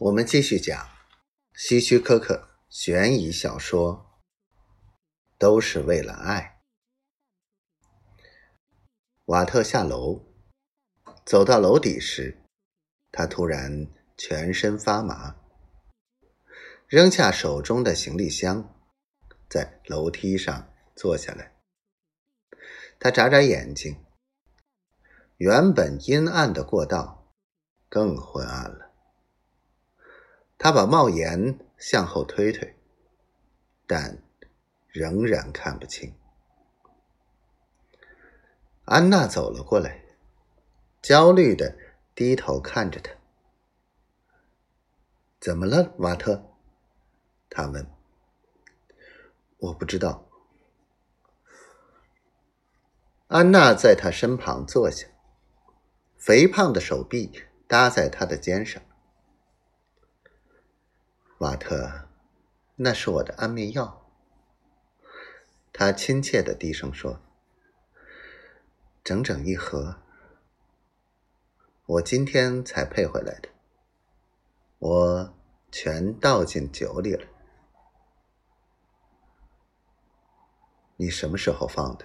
我们继续讲希区柯克悬疑小说，都是为了爱。瓦特下楼，走到楼底时，他突然全身发麻，扔下手中的行李箱，在楼梯上坐下来。他眨眨眼睛，原本阴暗的过道更昏暗了。他把帽檐向后推推，但仍然看不清。安娜走了过来，焦虑的低头看着他。“怎么了，瓦特？”他问。“我不知道。”安娜在他身旁坐下，肥胖的手臂搭在他的肩上。瓦特，那是我的安眠药。他亲切的低声说：“整整一盒，我今天才配回来的。我全倒进酒里了。你什么时候放的？”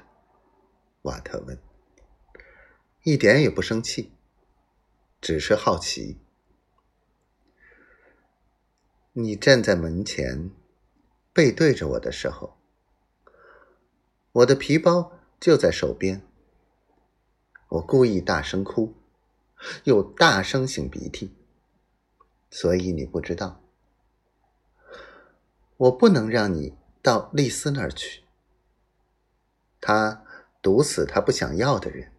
瓦特问。一点也不生气，只是好奇。你站在门前，背对着我的时候，我的皮包就在手边。我故意大声哭，又大声擤鼻涕，所以你不知道。我不能让你到丽丝那儿去，他毒死他不想要的人，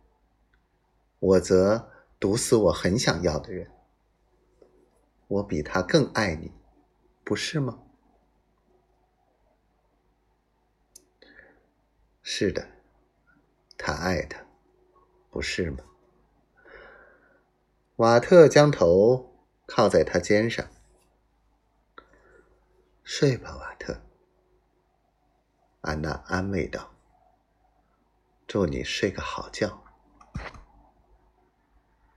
我则毒死我很想要的人。我比他更爱你。不是吗？是的，他爱她，不是吗？瓦特将头靠在他肩上，睡吧，瓦特。安娜安慰道：“祝你睡个好觉。”